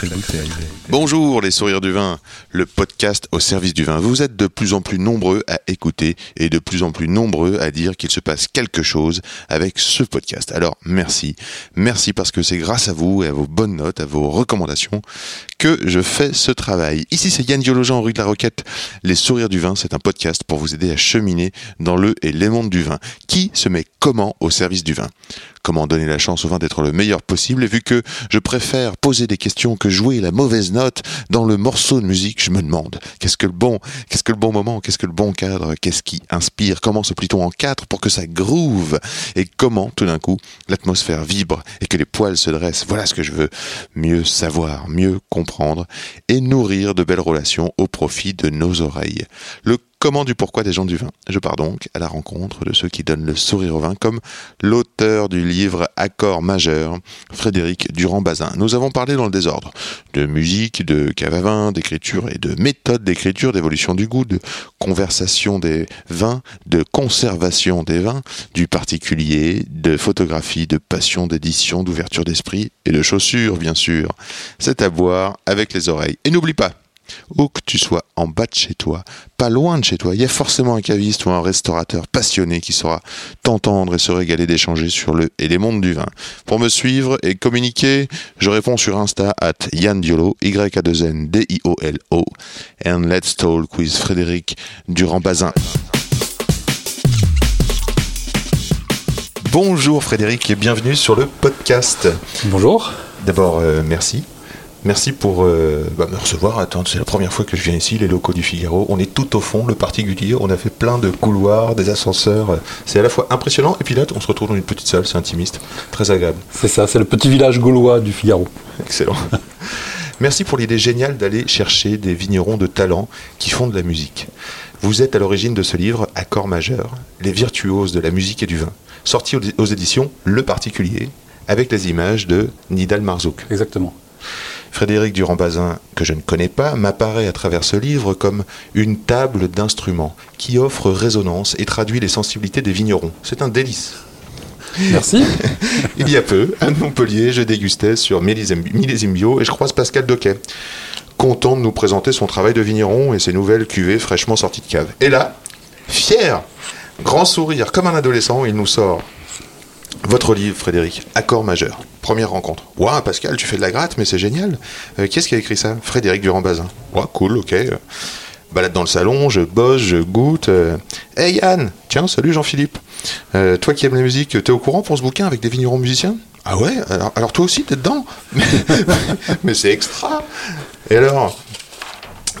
Sacrée bouteille. Bonjour les sourires du vin, le podcast au service du vin. Vous êtes de plus en plus nombreux à écouter et de plus en plus nombreux à dire qu'il se passe quelque chose avec ce podcast. Alors merci, merci parce que c'est grâce à vous et à vos bonnes notes, à vos recommandations que je fais ce travail. Ici c'est Yann Diologen, rue de la Roquette. Les sourires du vin, c'est un podcast pour vous aider à cheminer dans le et les mondes du vin. Qui se met comment au service du vin? Comment donner la chance au vin d'être le meilleur possible Et vu que je préfère poser des questions que jouer la mauvaise note dans le morceau de musique, je me demande qu'est-ce que le bon, qu'est-ce que le bon moment, qu'est-ce que le bon cadre, qu'est-ce qui inspire, comment se plie-t-on en quatre pour que ça groove et comment tout d'un coup l'atmosphère vibre et que les poils se dressent. Voilà ce que je veux mieux savoir, mieux comprendre et nourrir de belles relations au profit de nos oreilles. Le Comment du pourquoi des gens du vin. Je pars donc à la rencontre de ceux qui donnent le sourire au vin, comme l'auteur du livre Accord majeur, Frédéric Durand-Bazin. Nous avons parlé dans le désordre de musique, de cave à vin, d'écriture et de méthode d'écriture, d'évolution du goût, de conversation des vins, de conservation des vins, du particulier, de photographie, de passion, d'édition, d'ouverture d'esprit et de chaussures, bien sûr. C'est à boire avec les oreilles. Et n'oublie pas, où que tu sois en bas de chez toi, pas loin de chez toi, il y a forcément un caviste ou un restaurateur passionné qui saura t'entendre et se régaler d'échanger sur le et les mondes du vin. Pour me suivre et communiquer, je réponds sur Insta at Yann Diolo, y a 2 n d i o l o and let's talk with Frédéric Durand-Bazin. Bonjour Frédéric et bienvenue sur le podcast. Bonjour. D'abord, euh, merci. Merci pour euh, bah, me recevoir. Attends, c'est la première fois que je viens ici, les locaux du Figaro. On est tout au fond, le particulier. On a fait plein de couloirs, des ascenseurs. C'est à la fois impressionnant et puis là, on se retrouve dans une petite salle, c'est intimiste, très agréable. C'est ça, c'est le petit village gaulois du Figaro. Excellent. Merci pour l'idée géniale d'aller chercher des vignerons de talent qui font de la musique. Vous êtes à l'origine de ce livre, Accord majeur, les virtuoses de la musique et du vin, sorti aux éditions Le Particulier, avec les images de Nidal Marzouk. Exactement. Frédéric Durand-Bazin, que je ne connais pas, m'apparaît à travers ce livre comme une table d'instruments qui offre résonance et traduit les sensibilités des vignerons. C'est un délice. Merci. Il y a peu, à Montpellier, je dégustais sur millésime millésime bio et je croise Pascal Doquet, content de nous présenter son travail de vigneron et ses nouvelles cuvées fraîchement sorties de cave. Et là, fier, grand sourire, comme un adolescent, il nous sort votre livre, Frédéric, Accord majeur. Première rencontre. Ouah, Pascal, tu fais de la gratte, mais c'est génial. Euh, Qui est-ce qui a écrit ça? Frédéric Durand-Bazin. Ouah, cool, ok. Euh, Balade dans le salon, je bosse, je goûte. euh. Hey Yann Tiens, salut Jean-Philippe. Toi qui aimes la musique, t'es au courant pour ce bouquin avec des vignerons musiciens? Ah ouais? Alors, alors toi aussi, t'es dedans? Mais c'est extra Et alors?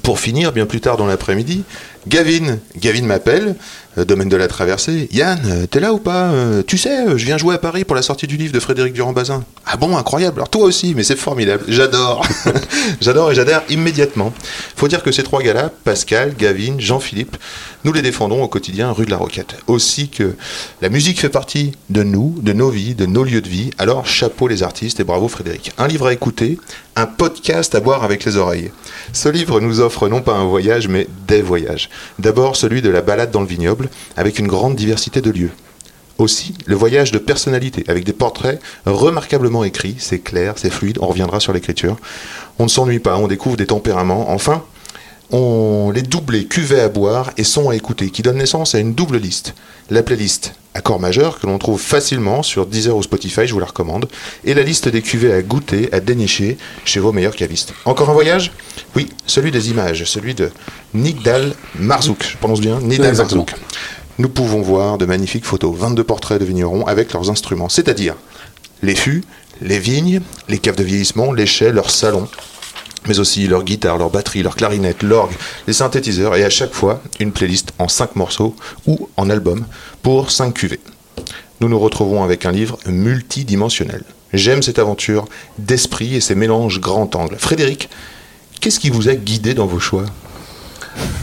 Pour finir, bien plus tard dans l'après-midi, Gavin, Gavin m'appelle, domaine de la traversée. Yann, euh, t'es là ou pas Euh, Tu sais, euh, je viens jouer à Paris pour la sortie du livre de Frédéric Durand-Bazin. Ah bon, incroyable. Alors toi aussi, mais c'est formidable. J'adore. J'adore et j'adhère immédiatement. Faut dire que ces trois gars-là, Pascal, Gavin, Jean-Philippe, nous les défendons au quotidien rue de la Roquette. Aussi que la musique fait partie de nous, de nos vies, de nos lieux de vie. Alors chapeau les artistes et bravo Frédéric. Un livre à écouter, un podcast à boire avec les oreilles. Ce livre nous offre non pas un voyage, mais des voyages. D'abord celui de la balade dans le vignoble, avec une grande diversité de lieux. Aussi, le voyage de personnalité, avec des portraits remarquablement écrits, c'est clair, c'est fluide, on reviendra sur l'écriture. On ne s'ennuie pas, on découvre des tempéraments. Enfin, on les doublés cuvées à boire et sons à écouter, qui donnent naissance à une double liste. La playlist Accord majeur, que l'on trouve facilement sur Deezer ou Spotify, je vous la recommande, et la liste des cuvées à goûter, à dénicher chez vos meilleurs cavistes. Encore un voyage? Oui, celui des images, celui de Nigdal Marzouk. Je prononce bien Exactement. Marzouk. Nous pouvons voir de magnifiques photos, 22 portraits de vignerons avec leurs instruments, c'est-à-dire les fûts, les vignes, les caves de vieillissement, les chais, leurs salons, mais aussi leur guitare, leur batterie, leur clarinette, l'orgue, les synthétiseurs, et à chaque fois une playlist en 5 morceaux ou en album pour 5 cuvées. Nous nous retrouvons avec un livre multidimensionnel. J'aime cette aventure d'esprit et ces mélanges grand angle. Frédéric, qu'est-ce qui vous a guidé dans vos choix?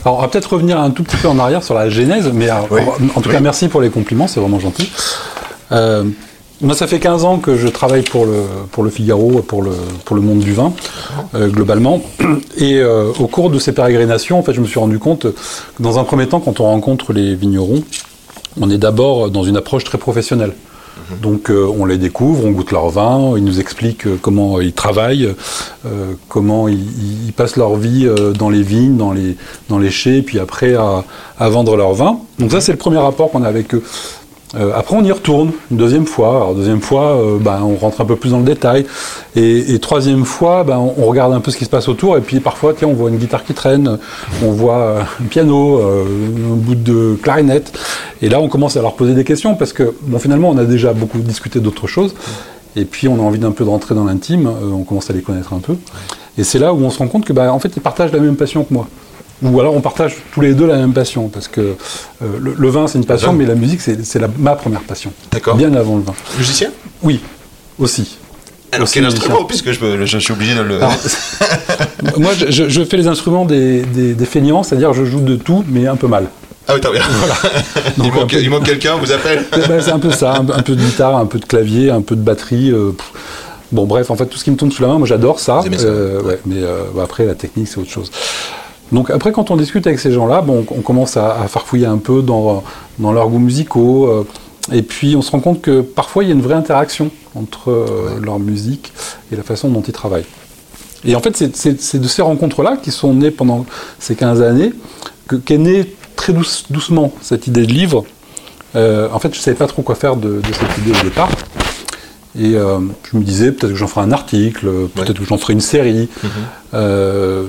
Alors, on va peut-être revenir un tout petit peu en arrière sur la genèse, mais alors, Oui. en tout cas, merci pour les compliments, c'est vraiment gentil. Euh, moi, ça fait 15 ans que je travaille pour le, pour le Figaro, pour le, pour le monde du vin, euh, globalement. Et euh, au cours de ces pérégrinations, en fait, je me suis rendu compte que dans un premier temps, quand on rencontre les vignerons, on est d'abord dans une approche très professionnelle. Donc euh, on les découvre, on goûte leur vin, ils nous expliquent euh, comment ils travaillent, euh, comment ils, ils- ils passent leur vie euh, dans les vignes, dans les, dans les chais, puis après à, à vendre leur vin. Donc ça c'est le premier rapport qu'on a avec eux. Euh, après on y retourne une deuxième fois. Deuxième fois, euh, ben, on rentre un peu plus dans le détail. Et, troisième fois, ben, on, regarde un peu ce qui se passe autour. Et puis parfois, tiens, on voit une guitare qui traîne, on voit euh, un piano, un bout de clarinette. Et là, on commence à leur poser des questions parce que bon, finalement, on a déjà beaucoup discuté d'autres choses. Et puis, on a envie d'un peu de rentrer dans l'intime. on commence à les connaître un peu. Et c'est là où on se rend compte que, ben, en fait, ils partagent la même passion que moi. Ou alors on partage tous les deux la même passion, parce que euh, le, le vin c'est une passion, mais la musique c'est ma première passion. D'accord. Bien avant le vin. Musicien Oui, aussi. Alors Aussi quel musicien. instrument Puisque je, peux- je suis obligé de le. Alors, moi, je, je- fais les instruments des, des, des feignants, c'est-à-dire je joue de tout, mais un peu mal. Ah oui, t'as bien. Donc, manque, peu- il manque quelqu'un, on vous appelle C'est ben, c'est un peu ça, un, un peu de guitare, un peu de clavier, un peu de batterie. euh, bon, bref, en fait, tout ce qui me tombe sous la main, moi j'adore ça. Ça, Euh, ouais, mais euh, bah, après, la technique, c'est autre chose. Donc après, quand on discute avec ces gens-là, bon, on commence à, à farfouiller un peu dans, dans leurs goûts musicaux. euh, et puis on se rend compte que parfois il y a une vraie interaction entre euh, leur musique et la façon dont ils travaillent. Et en fait, c'est- de ces rencontres-là qui sont nées pendant ces 15 années que- qu'est née très douce- doucement cette idée de livre. Euh, en fait, je ne savais pas trop quoi faire de, de cette idée au départ. Et euh, je me disais, peut-être que j'en ferai un article, peut-être Ouais. que j'en ferai une série, Mhm. euh,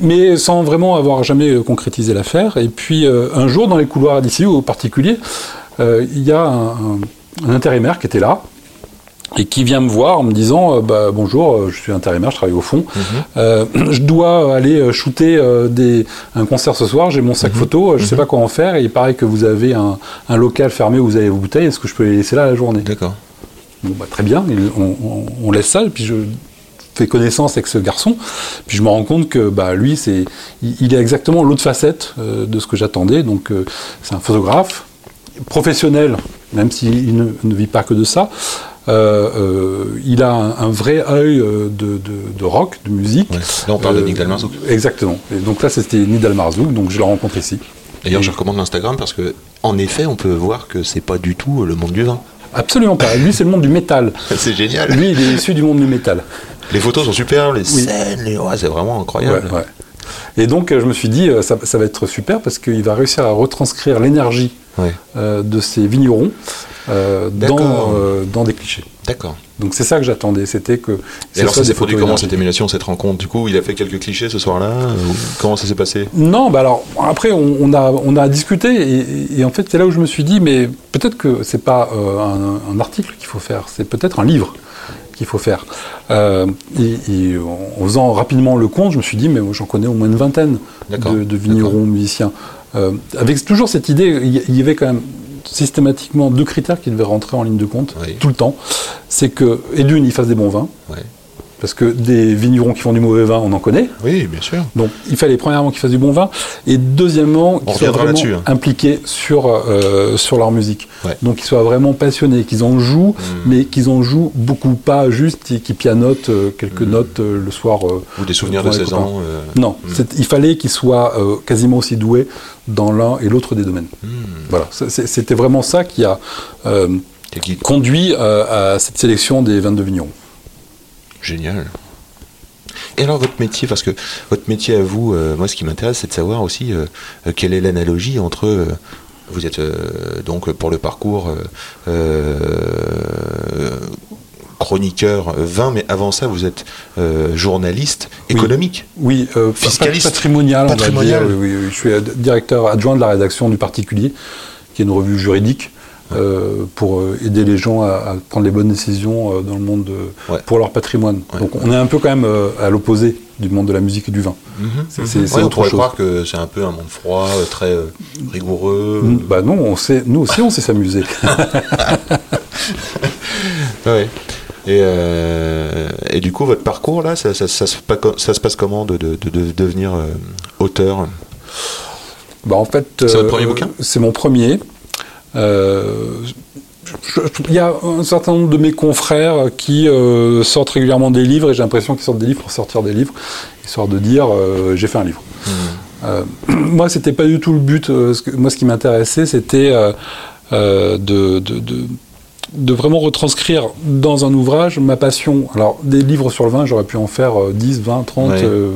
mais sans vraiment avoir jamais concrétisé l'affaire. Et puis, euh, un jour, dans les couloirs d'ici, au particulier, il y a un, intérimaire qui était là, et qui vient me voir en me disant bah, bonjour, je suis intérimaire, je travaille au fond, Euh, je dois aller shooter des, un concert ce soir, j'ai mon sac photo, euh, je ne sais pas quoi en faire, et il paraît que vous avez un, un local fermé où vous avez vos bouteilles, est-ce que je peux les laisser là la journée? D'accord. Bon, bah, Très bien, on, on- on laisse ça, et puis je fais connaissance avec ce garçon, puis je me rends compte que bah, lui, c'est, il, il est exactement l'autre facette euh, de ce que j'attendais, donc euh, c'est un photographe professionnel, même s'il ne, ne vit pas que de ça. Euh, euh, il a un, un vrai œil de, de- de rock, de musique. Ouais. Là, on parle de Nick Dalmarzouk. Exactement. Et donc là, c'était Nick Dalmarzouk, donc je le rencontre ici. D'ailleurs, Et- je recommande l'Instagram parce que, en effet, on peut voir que c'est pas du tout le monde du vin. Absolument pas. Lui, c'est le monde du métal. C'est génial. Lui, il est issu du monde du métal. Les photos sont superbes, les Oui. scènes, les... ouais, c'est vraiment incroyable. Ouais, ouais. Et donc, euh, je me suis dit, euh, ça, ça va être super parce qu'il va réussir à retranscrire l'énergie euh, de ces vignerons euh, euh, dans des clichés. D'accord. Donc, c'est ça que j'attendais. C'était que. Et alors, ça s'est produit comment cette émulation, cette rencontre? Du coup, il a fait quelques clichés ce soir-là Comment ça s'est passé? Non, bah alors après on, on a on a discuté et, et en fait c'est là où je me suis dit mais peut-être que c'est pas euh, un, un article qu'il faut faire, c'est peut-être un livre qu'il faut faire. Euh, et, et en faisant rapidement le compte, je me suis dit mais moi, j'en connais au moins une vingtaine de, de vignerons musiciens. Euh, avec toujours cette idée, il y avait quand même systématiquement deux critères qui devaient rentrer en ligne de compte Oui. tout le temps. C'est que et d'une ils fassent des bons vins. Parce que des vignerons qui font du mauvais vin on en connaît. Oui, bien sûr. Donc il fallait premièrement qu'ils fassent du bon vin et deuxièmement qu'ils soient vraiment hein. impliqués sur, euh, sur leur musique. Ouais. Donc qu'ils soient vraiment passionnés, qu'ils en jouent, Mm. mais qu'ils en jouent beaucoup, pas juste et qu'ils pianotent euh, quelques Mm. notes euh, le soir. Ou des souvenirs de devant les 16 copains. ans. Non, Mm. c'est- il fallait qu'ils soient quasiment aussi doués dans l'un et l'autre des domaines. hmm, Voilà, c'était vraiment ça qui a qui conduit à cette sélection des 22 vignerons. Génial. Et alors votre métier, parce que votre métier à vous, euh, moi ce qui m'intéresse c'est de savoir aussi euh, euh, quelle est l'analogie entre... euh, vous êtes donc pour le parcours chroniqueur euh, vin, mais avant ça vous êtes journaliste économique. Oui, Fiscaliste. patrimonial, on va Patrimonial. dire. Oui, oui. Je suis directeur adjoint de la rédaction du Particulier, qui est une revue juridique euh, pour euh, aider les gens à, à prendre les bonnes décisions euh, dans le monde de- Ouais. pour leur patrimoine. Ouais. Donc on est un peu quand même à l'opposé du monde de la musique et du vin. C'est- c'est- c'est Ouais, on pourrait chose. croire que c'est un peu un monde froid, très rigoureux. Mm, Bah non, on sait, nous aussi on sait s'amuser. Ouais. Et, euh, et du coup, votre parcours là, ça, ça- ça se, pa- ça se passe comment de, de- de- de devenir euh, auteur? Bah, en fait, C'est votre premier bouquin? C'est mon premier. Euh, Il y a un certain nombre de mes confrères qui euh, sortent régulièrement des livres et j'ai l'impression qu'ils sortent des livres pour sortir des livres, histoire de dire euh, j'ai fait un livre. Euh, moi, c'était pas du tout le but. ce que- moi, ce qui m'intéressait, c'était de, de- de- de vraiment retranscrire dans un ouvrage ma passion. Alors, des livres sur le vin, j'aurais pu en faire euh, 10, 20, 30, Ouais. euh,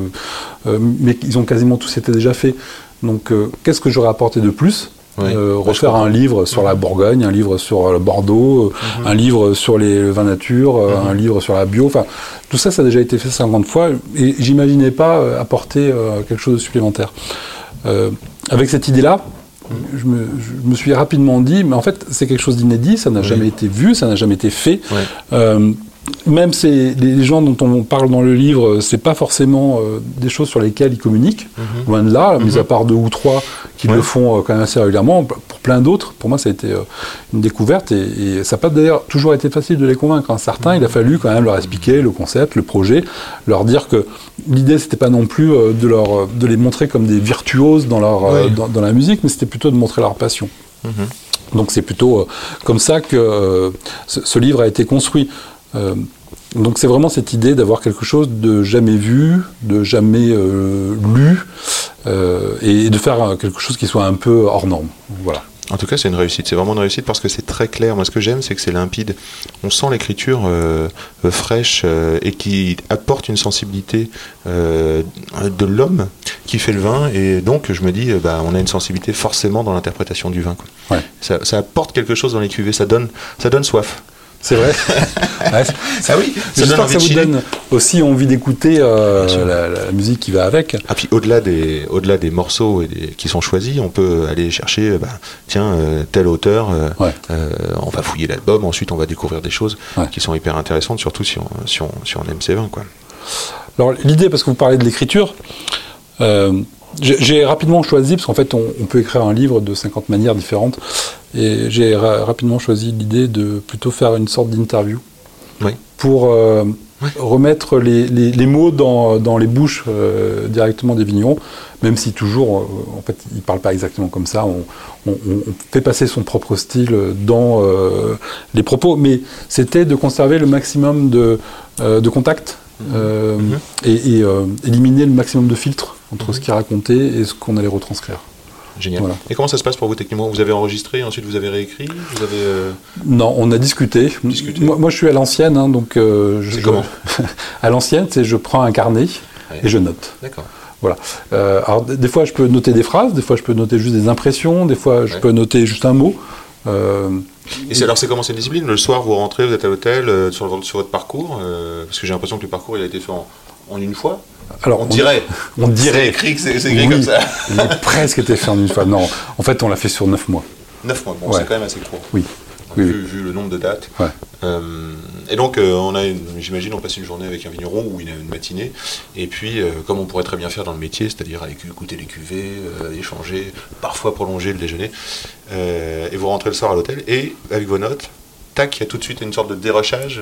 euh, mais ils ont quasiment tous été déjà faits. Donc, qu'est-ce que j'aurais apporté de plus? Euh, je refaire un livre sur la Bourgogne, un livre sur le Bordeaux, euh, un livre sur les le vin nature, euh, un livre sur la bio. Enfin, tout ça, ça a déjà été fait 50 fois et j'imaginais pas euh, apporter euh, quelque chose de supplémentaire. Euh, avec cette idée-là, je, me, je me suis rapidement dit, mais en fait, c'est quelque chose d'inédit, ça n'a Oui. jamais été vu, ça n'a jamais été fait. Même ces, les gens dont on parle dans le livre, c'est pas forcément euh, des choses sur lesquelles ils communiquent, loin de là, mis à part deux ou trois qui Ouais. le font euh, quand même assez régulièrement. Pour plein d'autres, pour moi, ça a été euh, une découverte et, et ça n'a pas d'ailleurs toujours été facile de les convaincre. hein. Certains, il a fallu quand même leur expliquer le concept, le projet, leur dire que l'idée, c'était pas non plus de, leur, de les montrer comme des virtuoses dans, leur, Oui. dans, dans la musique, mais c'était plutôt de montrer leur passion. Donc c'est plutôt comme ça que ce, ce livre a été construit. Euh, donc c'est vraiment cette idée d'avoir quelque chose de jamais vu, de jamais euh, lu, euh, et de faire quelque chose qui soit un peu hors norme. Voilà. En tout cas, c'est une réussite. C'est vraiment une réussite parce que c'est très clair. Moi, ce que j'aime, c'est que c'est limpide. On sent l'écriture euh, fraîche euh, et qui apporte une sensibilité euh, de l'homme qui fait le vin. Et donc, je me dis, bah, on a une sensibilité forcément dans l'interprétation du vin. quoi. Ouais. Ça, ça apporte quelque chose dans les cuvées. Ça donne, ça donne soif. C'est vrai. C'est- Ah oui, ça donne J'espère que ça vous donne aussi envie d'écouter euh, la, la musique qui va avec. Ah puis au-delà des, au-delà des morceaux et des- qui sont choisis, on peut aller chercher, euh, bah, tiens, euh, tel auteur, euh, Ouais. on va fouiller l'album, ensuite on va découvrir des choses Ouais. qui sont hyper intéressantes, surtout si on, si on, si on aime ces vins. Quoi. Alors l'idée, parce que vous parlez de l'écriture, j'ai rapidement choisi, parce qu'en fait on, on peut écrire un livre de 50 manières différentes, et j'ai ra- rapidement choisi l'idée de plutôt faire une sorte d'interview Oui. pour euh, remettre les, les- les mots dans, dans les bouches euh, directement des vignerons, même si toujours, euh, en fait, ils ne parlent pas exactement comme ça, on, on- on fait passer son propre style dans les propos, mais c'était de conserver le maximum de, de contact euh, Mhm. et, et, éliminer le maximum de filtres entre ce qui est raconté et ce qu'on allait retranscrire. Génial. Voilà. Et comment ça se passe pour vous techniquement? Vous avez enregistré, ensuite vous avez réécrit Vous avez euh, Non, on a discuté. Discuté. Moi, moi, je suis à l'ancienne, hein, donc euh, je- comment? À l'ancienne, c'est je prends un carnet Ouais. et je note. D'accord. Voilà. Euh, alors, des fois, je peux noter des phrases, des fois, je peux noter juste des impressions, des fois, je Ouais. peux noter juste un mot. Et c'est alors c'est comment cette discipline? Le soir vous rentrez, vous êtes à l'hôtel sur, votre- sur votre parcours Parce que j'ai l'impression que le parcours il a été fait en, en une fois. Alors, On dirait. On C'est dirait. écrit, c'est écrit Oui, comme ça. il a presque été fait en une fois. Non, en fait, on l'a fait sur neuf mois. 9 mois, bon, Ouais. c'est quand même assez court. Oui. Oui, vu, vu le nombre de dates. Ouais. Euh, et donc, euh, on a, j'imagine, on passe une journée avec un vigneron ou une, une matinée. Et puis, euh, comme on pourrait très bien faire dans le métier, c'est-à-dire aller écouter les cuvées, échanger, parfois prolonger le déjeuner. Et vous rentrez le soir à l'hôtel et avec vos notes, tac, il y a tout de suite une sorte de dérochage.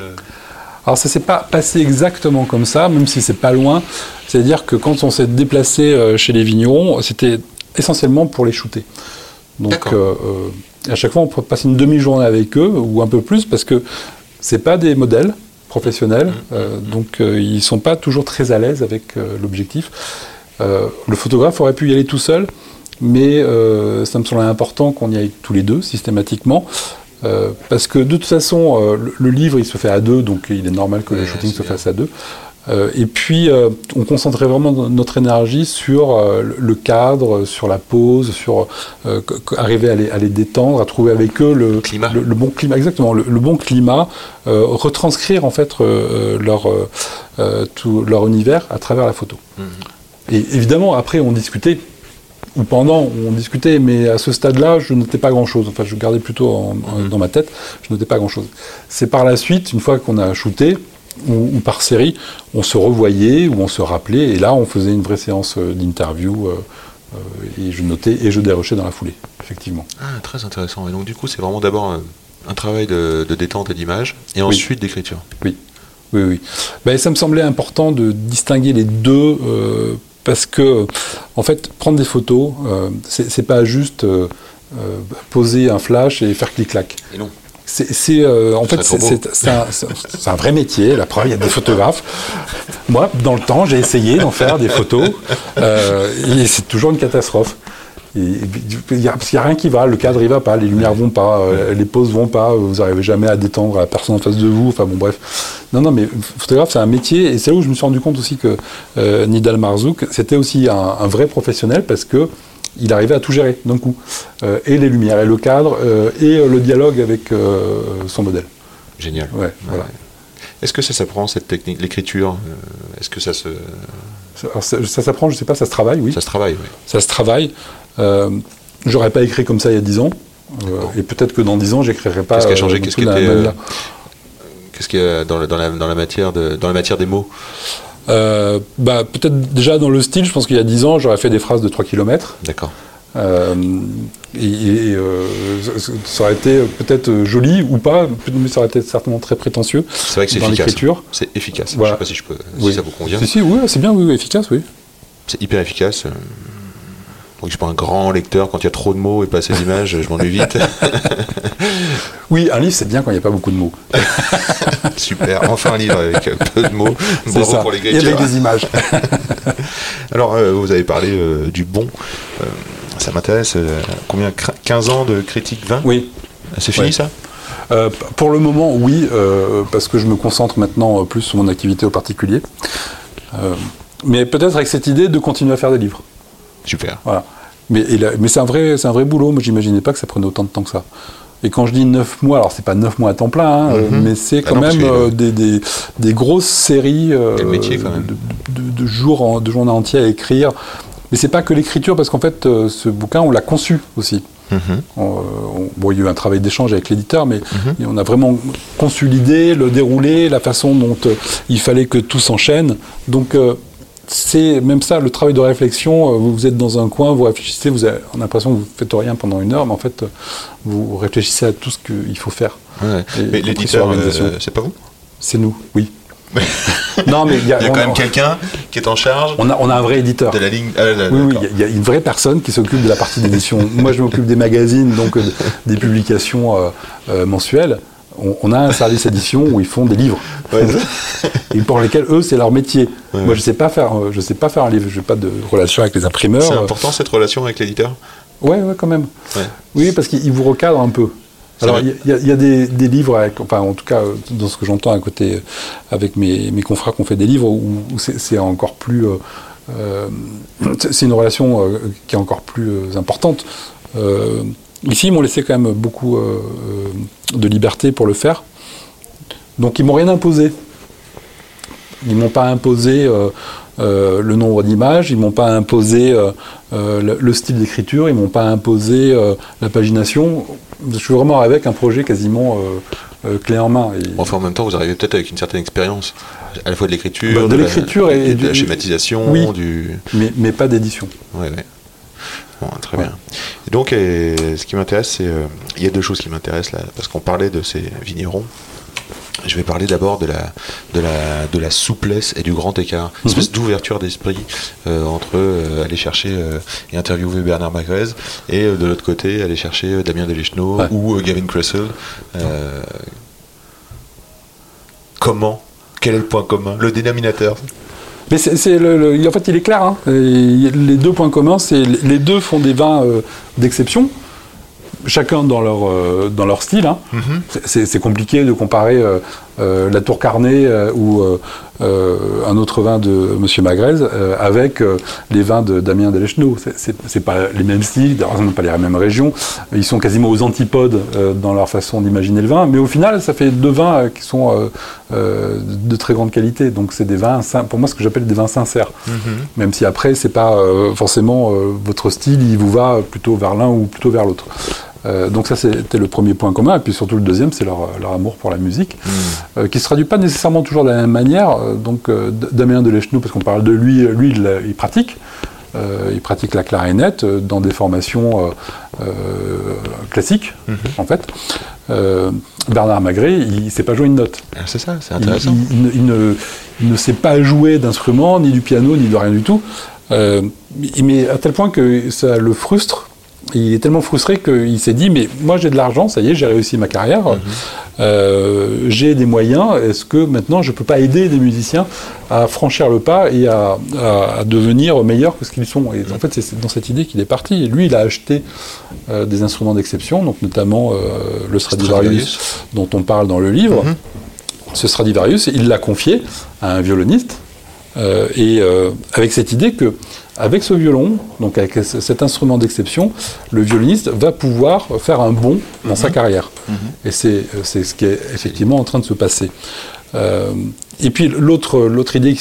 Alors ça s'est pas passé exactement comme ça, même si c'est pas loin. C'est-à-dire que quand on s'est déplacé euh, chez les vignerons, c'était essentiellement pour les shooter. Donc euh, euh, à chaque fois on peut passer une demi-journée avec eux ou un peu plus parce que c'est pas des modèles professionnels, Mmh. euh, donc euh, ils sont pas toujours très à l'aise avec l'objectif. Le photographe aurait pu y aller tout seul, mais ça me semblait important qu'on y aille tous les deux systématiquement. Euh, parce que de toute façon, euh, le, le livre il se fait à deux, donc il est normal que le shooting se bien. fasse à deux. Euh, et puis, euh, on concentrait vraiment notre énergie sur euh, le- cadre, sur la pose, sur arriver à les, à les détendre, à trouver avec eux le, Climat. le, le bon climat, exactement, le, le bon climat, retranscrire en fait leur, tout leur univers à travers la photo. Mhm. Et évidemment, après, on discutait, ou pendant, on discutait, mais à ce stade-là, je notais pas grand-chose. Enfin, je gardais plutôt en- en- Mhm. dans ma tête, je notais pas grand-chose. C'est par la suite, une fois qu'on a shooté, ou, ou par série, on se revoyait, ou on se rappelait, et là, on faisait une vraie séance euh, d'interview, euh, euh, et je notais et je dérochais dans la foulée, effectivement. Ah, très intéressant. Et donc, du coup, c'est vraiment d'abord un, un travail de, de détente et d'image, et ensuite d'écriture. Oui, oui. Ben, ça me semblait important de distinguer les deux euh, parce que, en fait, prendre des photos, euh, c'est pas juste euh, euh, poser un flash et faire clic-clac. Et non. C'est, euh, en fait, c'est, un, vrai métier. La preuve, il y a des photographes. Moi, dans le temps, j'ai essayé d'en faire des photos euh, et c'est toujours une catastrophe. Il a, n'y a rien qui va, le cadre il va pas, les lumières vont pas, euh, les poses vont pas, vous n'arrivez jamais à détendre la personne en face de vous. Enfin bon, bref. Non, non, mais photographe, c'est un métier et c'est là où je me suis rendu compte aussi que euh, Nidal Marzouk, c'était aussi un, un vrai professionnel parce que il arrivait à tout gérer d'un coup. Euh, et les lumières, et le cadre, et le dialogue avec son modèle. Génial. Ouais, voilà. Est-ce que ça s'apprend cette technique, l'écriture Est-ce que ça se, Ça, alors, ça, ça s'apprend, je sais pas, ça se travaille, oui. ça se travaille oui. Ça se travaille. Euh, J'aurais pas écrit comme ça il y a 10 ans. Euh, et peut-être que dans 10 ans, j'écrirai pas. Qu'est-ce qui a changé non Qu'est-ce qui euh. Qu'est-ce qu'il y a dans, le- dans la, dans la matière de, dans la matière des mots Euh, bah, peut-être déjà dans le style, je pense qu'il y a 10 ans, j'aurais fait des phrases de 3 km. D'accord. Euh, et et, euh, ça- aurait été peut-être joli ou pas, mais ça aurait été certainement très prétentieux C'est vrai que c'est efficace. C'est efficace. Voilà. Je sais pas si je peux, si Oui. ça vous convient. Si, si, oui, c'est bien, oui, efficace, oui. C'est hyper efficace. Donc, je suis pas un grand lecteur. Quand il y a trop de mots et pas assez d'images, je m'ennuie vite. Oui, un livre, c'est bien quand il n'y a pas beaucoup de mots. Super. Enfin un livre avec peu de mots. Bravo ça. pour Et l'écriture. avec des images. Alors, euh, vous avez parlé euh, du bon. Euh, ça m'intéresse. combien Cr- 15 ans de critique 20 oui. C'est fini Ouais. ça? Euh, pour le moment, oui, euh, parce que je me concentre maintenant euh, plus sur mon activité au particulier. Mais peut-être avec cette idée de continuer à faire des livres. Super. Voilà. Mais, c'est un vrai, c'est un vrai boulot. Moi, j'imaginais pas que ça prenait autant de temps que ça. Et quand je dis 9 mois, alors c'est pas 9 mois à temps plein, hein, Mhm. mais c'est Bah quand non, même que- euh, des, des, des grosses séries euh, Quel métier, quand même. de, de, de jours, en- de journées entières à écrire. Mais c'est pas que l'écriture, parce qu'en fait, euh, ce bouquin, on l'a conçu aussi. Mhm. On- on- bon, il y a eu un travail d'échange avec l'éditeur, mais on a vraiment conçu l'idée, le déroulé, la façon dont il fallait que tout s'enchaîne. Donc, c'est même ça, le travail de réflexion. euh, vous, vous êtes dans un coin, vous réfléchissez, vous avez l'impression que vous ne faites rien pendant une heure, mais en fait, euh, vous réfléchissez à tout ce qu'il faut faire. Ouais. Mais l'éditeur, euh, c'est pas vous? C'est nous, oui. non, mais il y a, Il y a on, quand même quelqu'un qui est en charge on a, on a un vrai éditeur. de la ligne. Ah, là, Oui, oui, il y a- une vraie personne qui s'occupe de la partie d'édition. Moi, je m'occupe des magazines, donc euh, des publications euh, mensuelles. On, on a un service édition où ils font des livres, Ouais. et pour lesquels eux, c'est leur métier. Ouais. Moi, je sais pas faire, euh, je sais pas faire un livre. Je n'ai pas de relation avec les imprimeurs. C'est Euh, important cette relation avec l'éditeur? Ouais, ouais, quand même. Oui, parce qu'ils vous recadrent un peu. Alors, il y, a- il y a des, des livres, avec, enfin, en tout cas, euh, dans ce que j'entends à côté, avec mes, mes confrères qui ont fait des livres, où, où c'est encore plus. euh, c'est une relation euh, qui est encore plus importante. Euh, ici, ils m'ont laissé quand même beaucoup euh, de liberté pour le faire. Donc, ils m'ont rien imposé. Ils m'ont pas imposé euh, euh, le nombre d'images, ils m'ont pas imposé le, le style d'écriture, ils m'ont pas imposé la pagination. Je suis vraiment avec un projet quasiment clé en main. Et- Enfin, en même temps, vous arrivez peut-être avec une certaine expérience, à la fois de l'écriture, Bah, de l'écriture et- et de la schématisation, Oui. du. mais, mais pas d'édition. Ouais, ouais. Bon, très Ouais. bien. Et donc, ce qui m'intéresse, c'est. euh, Il y a deux choses qui m'intéressent là, parce qu'on parlait de ces vignerons. Je vais parler d'abord de la, de, la, de la souplesse et du grand écart, une espèce d'ouverture d'esprit euh, entre euh, aller chercher euh, et interviewer Bernard Magrez et de l'autre côté aller chercher Damien Delechenot Ouais. ou Gavin Cressel. Comment? Quel est le point commun? Le dénominateur? Mais c'est, c'est le, le- en fait, il est clair. hein. Les deux points communs, c'est les deux font des vins euh, d'exception, chacun dans leur, euh, dans leur style. hein. C'est- C'est, c'est compliqué de comparer euh, la Tour Carnet euh, ou euh, euh, un autre vin de Monsieur Magrez euh, avec euh, les vins de Damien Delechenot. C'est, pas les mêmes styles, d'ailleurs, pas les mêmes régions. Ils sont quasiment aux antipodes euh, dans leur façon d'imaginer le vin, mais au final, ça fait deux vins euh, qui sont euh, euh, de très grande qualité. Donc c'est des vins, pour moi, ce que j'appelle des vins sincères. Même si après, c'est pas euh, forcément euh, votre style, il vous va plutôt vers l'un ou plutôt vers l'autre. Euh, donc ça, c'était le premier point commun. Et puis surtout le deuxième, c'est leur, leur amour pour la musique, euh, qui se traduit pas nécessairement toujours de la même manière. Euh, donc euh, Damien Delechenot, parce qu'on parle de lui, lui, il, il pratique. Euh, il pratique la clarinette dans des formations classiques, en fait. Bernard Magré, il ne sait pas jouer une note. Ah, C'est ça, c'est intéressant. il- il ne, il ne- sait pas jouer d'instrument, ni du piano, ni de rien du tout. Mais à tel point que ça le frustre. Il est tellement frustré qu'il s'est dit mais moi j'ai de l'argent, ça y est, j'ai réussi ma carrière, euh, j'ai des moyens. Est-ce que maintenant je peux pas aider des musiciens à franchir le pas et à, à- à devenir meilleurs que ce qu'ils sont? Et en fait c'est dans cette idée qu'il est parti. Et lui il a acheté euh, des instruments d'exception, donc notamment euh, le Stradivarius, Stradivarius. dont on parle dans le livre. Mhm. Ce Stradivarius, il l'a confié à un violoniste, et avec cette idée que, avec ce violon, donc avec ce- cet instrument d'exception, le violoniste va pouvoir faire un bond dans sa carrière. Et c'est euh, c'est ce qui est effectivement en train de se passer. Euh, et puis l'autre idée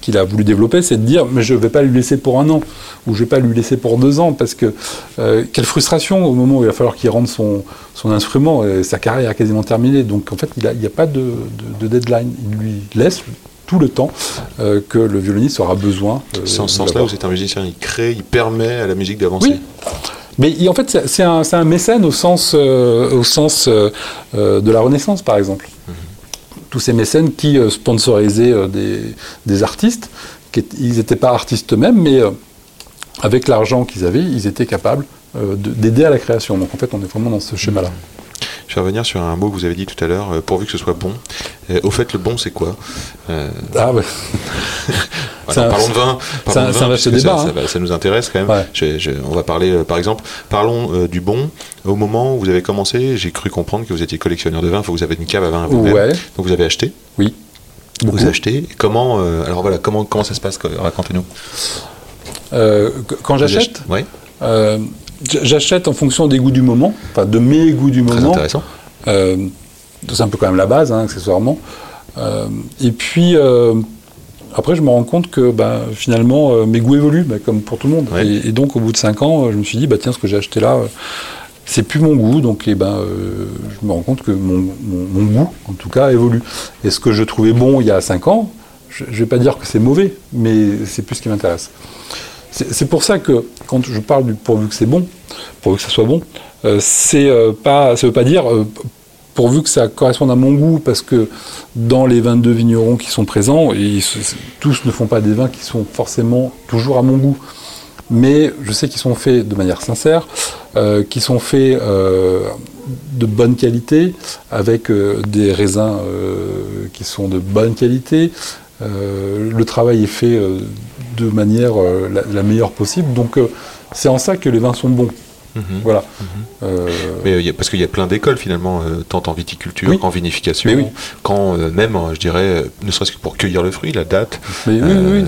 qu'il a voulu développer, c'est de dire mais je ne vais pas lui laisser pour un an ou je ne vais pas lui laisser pour deux ans parce que euh, quelle frustration au moment où il va falloir qu'il rende son, son instrument, et sa carrière est quasiment terminée. Donc en fait il n'y a, pas de, de- de deadline, il lui laisse tout le temps euh, que le violoniste aura besoin. euh, C'est en de ce sens-là où c'est un musicien, il crée, il permet à la musique d'avancer. Oui. Mais il- en fait, c'est- un, un mécène au sens, euh, au sens euh, de la Renaissance, par exemple. Tous ces mécènes qui sponsorisaient des, des artistes, qui ils n'étaient pas artistes eux-mêmes, mais avec l'argent qu'ils avaient, ils étaient capables de- d'aider à la création. Donc en fait, on est vraiment dans ce schéma-là. Je vais revenir sur un mot que vous avez dit tout à l'heure, euh, pourvu que ce soit bon. Euh, au fait, le bon, c'est quoi? Euh, Ah ouais. voilà, un- Parlons de vin. parlons c'est un vaste débat, Ça, hein. ça va- ça nous intéresse quand même. Ouais. Je- je- on va parler, euh, par exemple, parlons euh, du bon. Au moment où vous avez commencé, j'ai cru comprendre que vous étiez collectionneur de vin. Enfin, vous avez une cave à vin vous-même. Ouais. Donc vous avez acheté. Oui. Beaucoup. Vous achetez. Et Comment euh, Alors voilà, comment comment ça se passe Racontez-nous. Qu- quand j'achète, Oui. J'achète en fonction des goûts du moment, enfin de mes goûts du Très moment. intéressant. Euh, c'est un peu quand même la base, hein, accessoirement. Euh, et puis, euh, après, je me rends compte que bah, finalement, mes goûts évoluent, bah, comme pour tout le monde. Et, et donc, au bout de 5 ans, je me suis dit, bah, tiens, ce que j'ai acheté là, c'est plus mon goût. Donc, eh ben, je me rends compte que mon, mon- mon goût, en tout cas, évolue. Et ce que je trouvais bon il y a 5 ans, je ne vais pas dire que c'est mauvais, mais c'est plus ce qui m'intéresse. C'est pour ça que quand je parle du pourvu que c'est bon, pourvu que ça soit bon, euh, c'est euh, pas, ça veut pas dire euh, pourvu que ça corresponde à mon goût, parce que dans les 22 vignerons qui sont présents, tous ne font pas des vins qui sont forcément toujours à mon goût. Mais je sais qu'ils sont faits de manière sincère, euh, qui sont faits de bonne qualité, avec des raisins qui sont de bonne qualité. Le travail est fait de manière euh, la, la meilleure possible. Donc euh, c'est en ça que les vins sont bons. Mhm. Voilà. Euh, Mais parce qu'il y a plein d'écoles finalement, euh, tant en viticulture Oui. qu'en vinification, oui. euh, même, je dirais, ne serait-ce que pour cueillir le fruit, la date. mais oui,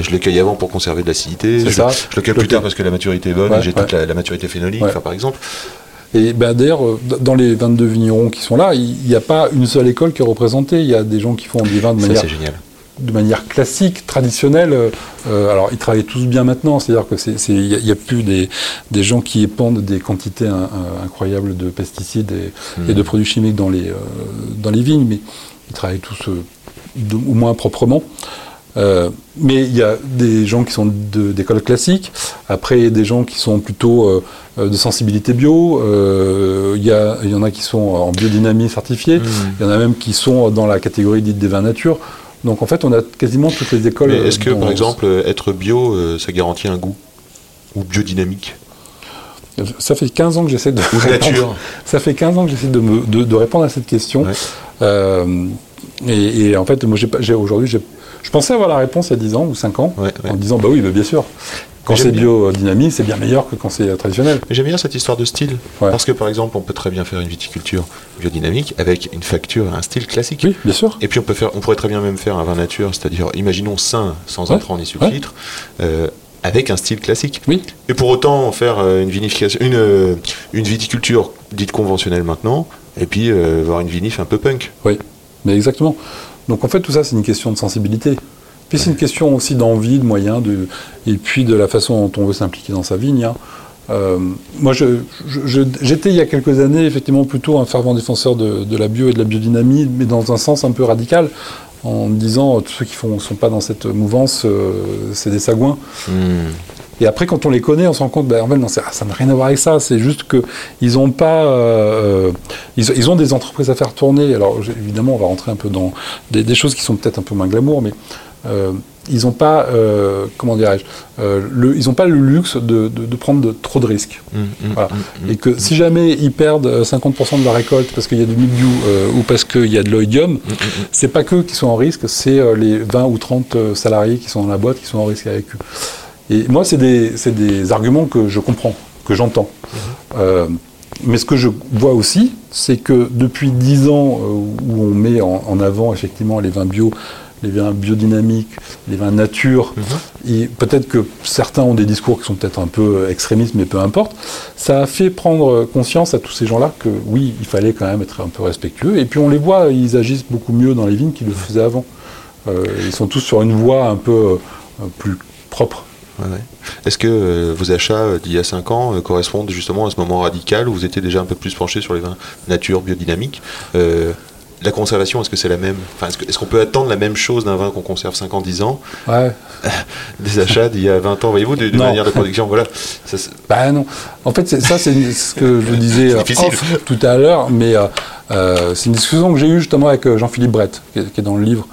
je le cueille avant pour conserver de l'acidité. Je, ça. je le cueille plus tard parce que la maturité est bonne Ouais, et j'ai ouais. toute la, la maturité phénolique, Ouais. par exemple. Et ben, d'ailleurs, dans les 22 vignerons qui sont là, il n'y a pas une seule école qui est représentée. Il y a des gens qui font des vins de Ça, manière, c'est génial. De manière classique, traditionnelle. Euh, euh, alors, ils travaillent tous bien maintenant, c'est-à-dire que c'est- il n'y a, plus des, des gens qui épandent des quantités in- in- incroyables de pesticides et, et de produits chimiques dans les, euh, dans les vignes, mais ils travaillent tous euh, de- au moins proprement. Euh, mais il y a des gens qui sont d'école classique, après des gens qui sont plutôt euh, euh, de sensibilité bio, euh, il y, a- il y en a qui sont en biodynamie certifiée, Mmh. il y en a même qui sont dans la catégorie dite des vins nature. Donc en fait, on a quasiment toutes les écoles. Mais est-ce que, par exemple, euh, être bio, euh, ça garantit un goût Ou biodynamique Ça fait 15 ans que j'essaie de. Répondre- Ça fait 15 ans que j'essaie de, me- de, de répondre à cette question. Ouais. Euh, et, et en fait, moi, j'ai aujourd'hui, je pensais avoir la réponse il y a 10 ans ou 5 ans, Ouais, ouais. en disant, bah oui, bah, bien sûr. Quand c'est biodynamique, c'est bien meilleur que quand c'est euh, traditionnel. Mais j'aime bien cette histoire de style. Ouais. Parce que, par exemple, on peut très bien faire une viticulture biodynamique avec une facture, un style classique. Oui, bien sûr. Et puis on peut faire, on pourrait très bien même faire un vin nature, c'est-à-dire, imaginons sain, sans Ouais, intrants ni sulfitres, euh, avec un style classique. Oui. Et pour autant faire euh, une vinification, une, une viticulture dite conventionnelle maintenant, et puis euh, avoir une vinif un peu punk. Oui, mais exactement. Donc en fait, tout ça, c'est une question de sensibilité. Puis c'est une question aussi d'envie, de moyens, de, et puis de la façon dont on veut s'impliquer dans sa vigne. hein. Euh, moi, j'étais il y a quelques années effectivement plutôt un fervent défenseur de, de la bio et de la biodynamie, mais dans un sens un peu radical, en me disant euh, tous ceux qui ne sont pas dans cette mouvance, euh, c'est des sagouins. Et après, quand on les connaît, on se rend compte, ben, en fait, non, c'est- ça n'a rien à voir avec ça. C'est juste qu'ils ont pas, euh, ils, ils ont des entreprises à faire tourner. Alors, évidemment, on va rentrer un peu dans des, des choses qui sont peut-être un peu moins glamour, mais ils n'ont pas, euh, comment dirais-je, euh, le- ils n'ont pas le luxe de, de- de prendre de- trop de risques. Voilà. hum, hum. Et que si jamais ils perdent euh, 50% de la récolte parce qu'il y a du mildiou euh, ou parce qu'il y a de l'oïdium, c'est pas qu'eux qui sont en risque, c'est euh, les 20 ou 30 euh, salariés qui sont dans la boîte qui sont en risque avec eux. Et moi, c'est des, arguments que je comprends, que j'entends. Euh, mais ce que je vois aussi, c'est que depuis 10 ans euh, où on met en, en avant effectivement les vins bio, les vins biodynamiques, les vins nature, et peut-être que certains ont des discours qui sont peut-être un peu extrémistes, mais peu importe, ça a fait prendre conscience à tous ces gens-là que oui, il fallait quand même être un peu respectueux. Et puis on les voit, ils agissent beaucoup mieux dans les vignes qu'ils le faisaient avant. Euh, ils sont tous sur une voie un peu euh, plus propre. Ouais, ouais. Est-ce que euh, vos achats d'il y a 5 ans correspondent justement à ce moment radical où vous étiez déjà un peu plus penché sur les vins nature, biodynamiques Euh, La conservation, est-ce que c'est la même enfin, Est-ce qu'on peut attendre la même chose d'un vin qu'on conserve 5 ans, 10 ans Ouais. Des achats d'il y a 20 ans, voyez-vous, de, de manière de production Voilà. Ça, Bah non. En fait, ça, c'est ce que je disais euh, off tout à l'heure, mais euh, euh, c'est une discussion que j'ai eue justement avec Jean-Philippe Brett, qui est, qui est dans le livre,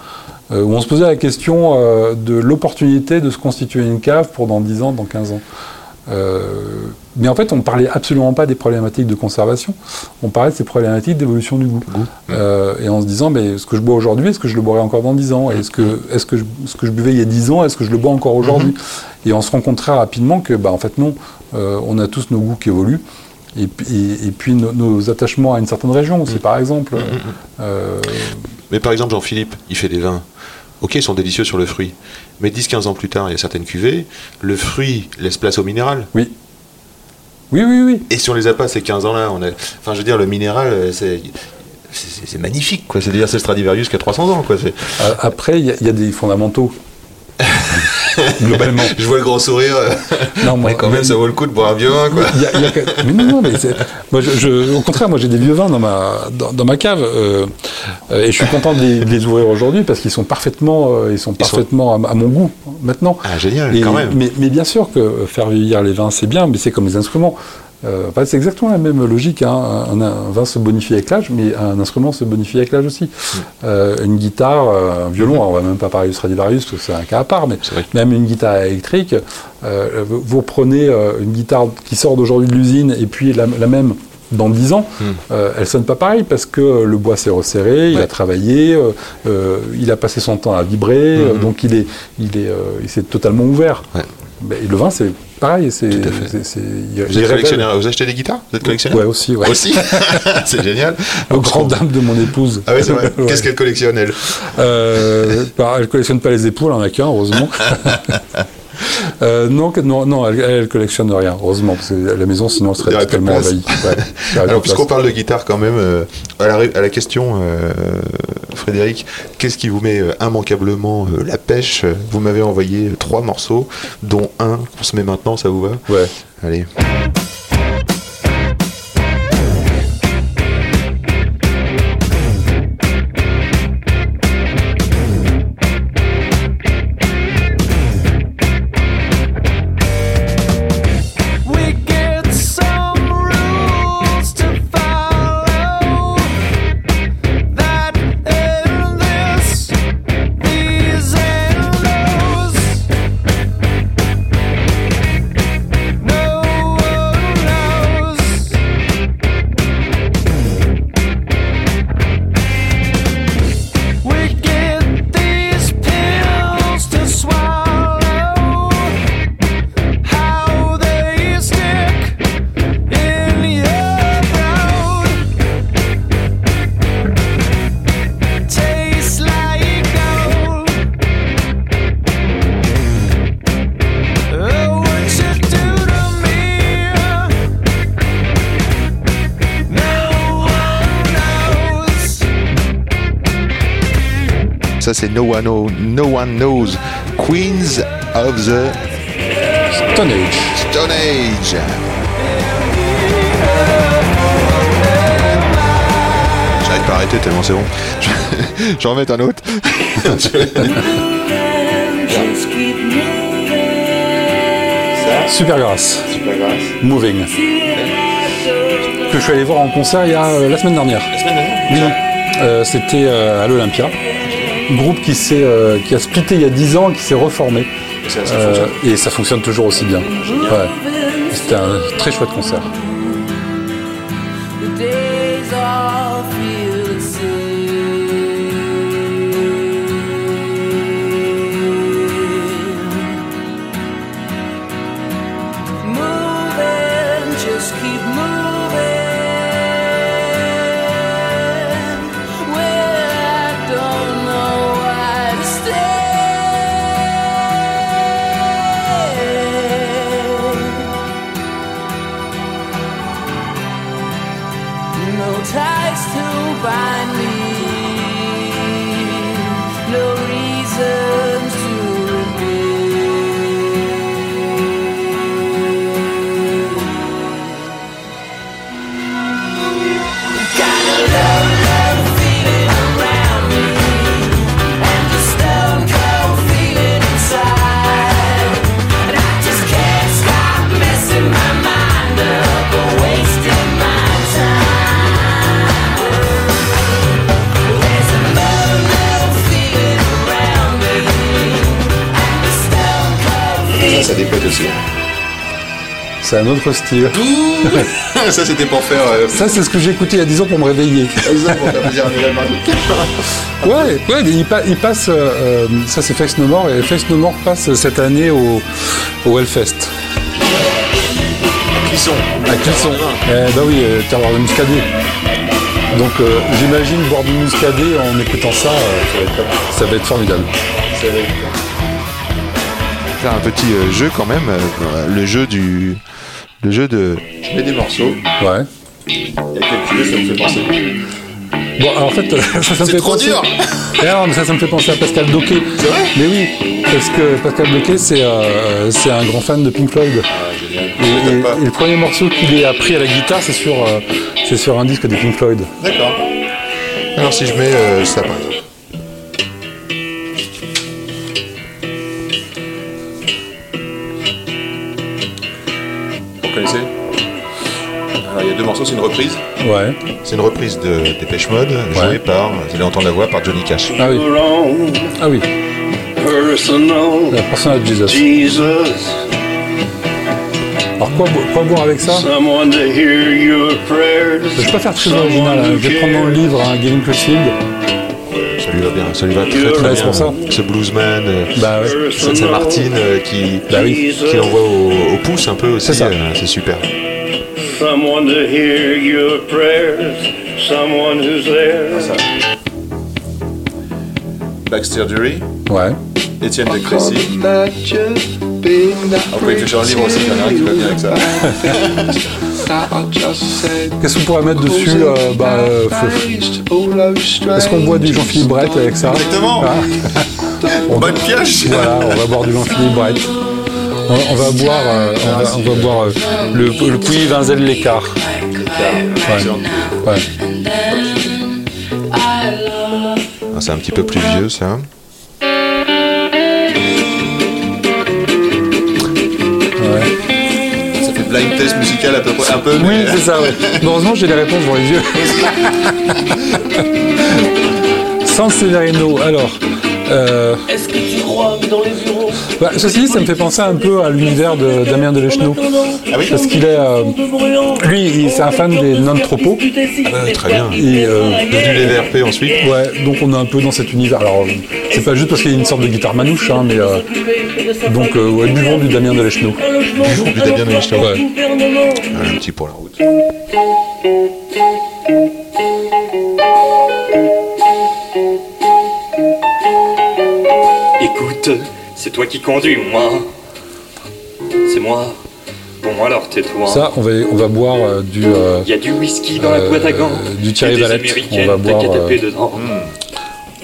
euh, où on se posait la question euh, de l'opportunité de se constituer une cave pour dans 10 ans, dans 15 ans. Mais en fait, on ne parlait absolument pas des problématiques de conservation, on parlait de ces problématiques d'évolution du goût. Euh, et en se disant, mais ce que je bois aujourd'hui, est-ce que je le boirai encore dans 10 ans? Est-ce que, est-ce que je- ce que je buvais il y a 10 ans, est-ce que je le bois encore aujourd'hui? Et on se rend compte très rapidement que, bah, en fait, non, euh, on a tous nos goûts qui évoluent. Et, puis- et, et puis nos, nos attachements à une certaine région aussi, par exemple. Euh, Mais par exemple, Jean-Philippe, il fait des vins. Ok, ils sont délicieux sur le fruit. Mais 10-15 ans plus tard, il y a certaines cuvées, le fruit laisse place au minéral. oui. Oui, oui, oui. Et si on les a pas ces 15 ans-là, on a... enfin, je veux dire, le minéral, euh, c'est. Magnifique, quoi. C'est-à-dire, c'est le Stradivarius qui a 300 ans, quoi. Après, il y, a- il y a des fondamentaux. Globalement. Je vois le grand sourire. Non, moi, quand même, ça vaut le coup de boire un vieux vin, quoi. Il y a- il y a que- mais non, non, mais moi, je, je- au contraire, moi j'ai des vieux vins dans ma, dans, dans ma cave euh, euh, et je suis content de les, de les ouvrir aujourd'hui parce qu'ils sont parfaitement, euh, ils sont Ils sont- parfaitement à, à mon goût maintenant. Ah, génial, Et- quand même. Mais, mais bien sûr que faire vieillir les vins c'est bien, mais c'est comme les instruments. Euh, enfin, c'est exactement la même logique. hein. Un, un vin se bonifie avec l'âge, mais un instrument se bonifie avec l'âge aussi. Euh, une guitare, euh, un violon, on va même pas parler du Stradivarius, parce que c'est un cas à part, mais même une guitare électrique, euh, vous prenez une guitare qui sort d'aujourd'hui de l'usine et puis la, la même dans 10 ans, Hmm. euh, elle sonne pas pareil parce que euh, le bois s'est resserré, il a travaillé, euh, euh, il a passé son temps à vibrer, Mhm. donc il est, il est, il s'est totalement ouvert. Ouais. Le vin, c'est pareil, c'est, Vous achetez des guitares? Vous êtes collectionneur? Ouais, aussi, ouais. Aussi? C'est génial. Au grand dame de mon épouse. Ah oui, c'est vrai. Ouais. Qu'est-ce qu'elle collectionne, elle? Euh, bah, elle collectionne pas les époux, elle en a qu'un, heureusement. Euh, non, non, non, elle, elle collectionne rien, heureusement, parce que la maison, sinon, elle serait totalement envahie. Ouais, Alors, puisqu'on parle de guitare quand même, euh, à, la, ré- à la question, euh, Frédéric, qu'est-ce qui vous met immanquablement la pêche? Vous m'avez envoyé trois morceaux, dont un qu'on se met maintenant, ça vous va? Ouais. Allez. No one, Know- no one Knows, Queens of the Stone Age. Stone Age. J'arrive pas à arrêter tellement c'est bon. Je- J'en remets un autre. Super grâce. Moving. Que je suis allé voir en concert il y a euh, la semaine dernière. Oui. Euh, C'était euh, à l'Olympia. Groupe qui, s'est, euh, qui a splitté il y a 10 ans et qui s'est reformé. Ça, ça Euh, fonctionne. et ça fonctionne toujours aussi bien. Ouais. C'était un très chouette concert. Ça, ça. C'est un autre style. ça, c'était pour faire. euh, Ça, c'est ce que j'ai écouté il y a 10 ans pour me réveiller. ça, pour faire plaisir à Noël Mardi. Ouais, ouais, il, pa- il passe. euh, euh, ça, c'est Face No More. Et Face No More passe cette année au, au Hellfest. Qui sont? À Clisson. Eh bah oui, euh, terroir de muscadet. Donc j'imagine boire du muscadet en écoutant ça, euh, ça va être formidable. Faire un petit euh, jeu quand même. euh, le jeu du. Le jeu de. Je mets des morceaux. Ouais. Et quelques jeux, ça me fait penser. Bon, alors, en fait, ça, ça me C'est fait trop penser... dur Eh non, mais ça, ça me fait penser à Pascal Doquet. C'est vrai Mais oui, parce que Pascal Doquet, c'est euh, c'est un grand fan de Pink Floyd. Ah, génial. Et, et- pas. et le premier morceau qu'il ait appris à la guitare, c'est sur, euh, c'est sur un disque des Pink Floyd. D'accord. Alors si je mets euh, ça par exemple. C'est une reprise. Ouais. C'est une reprise de Dépêche Mode, jouée Ouais. par, vous allez entendre la voix, par Johnny Cash. Ah oui. Ah oui. Personal La personne de Jesus. Jesus, Alors quoi, bo- quoi boire avec ça? Someone to hear your prayers. Je vais pas faire très original. hein. Je vais prendre le livre un Gavin Clotilde. Ça lui va bien, ça lui va très très bien. pour ça. Ce bluesman, euh, Bah ouais. c'est Martine euh, qui, Bah oui. qui l'envoie au, au pouce un peu aussi, C'est ça. euh, c'est super. Someone to hear your prayers. Someone who's there. Baxter Dury, Ouais. Étienne de Crécy? Il fait sur un livre aussi, il y en a un qui va bien avec ça. Qu'est-ce qu'on pourrait mettre dessus euh, bah, euh, Est-ce qu'on boit du Jean-Philippe Brett avec ça Exactement. Hein Bonne pioche Voilà, on va boire du Jean-Philippe Brett. On, on va boire, euh, on va, on va boire euh, le, le Pouilly Vinzel l'écart. Ouais. Ouais. Ah, C'est un petit peu plus vieux ça. ouais. Ça fait blind test musical à peu près, un peu, Oui, mais c'est ça, ouais. Heureusement, j'ai les réponses dans les yeux. San Severino, alors. euh, Est-ce que tu crois que dans les bureaux bah, ceci dit, ça me fait penser un peu à l'univers de Damien Delechenot. Ah oui Parce qu'il est. euh, lui, c'est un fan des non-tropos. Ah, très bien. Et, euh, Devenu les VRP ensuite. ouais, donc on est un peu dans cet univers. Alors, c'est pas juste parce qu'il y a une sorte de guitare manouche, hein, mais. euh, donc, euh, ouais, buvons du Damien Delechenot. Buvons du Damien Delechenot. Ouais. Un petit pour la route. C'est toi qui conduis, moi. C'est moi. Bon, alors tais-toi. Ça, on va, on va boire euh, du. euh, Il y a du whisky dans la euh, boîte à gants. du Thierry Valette. On va boire, euh, dedans.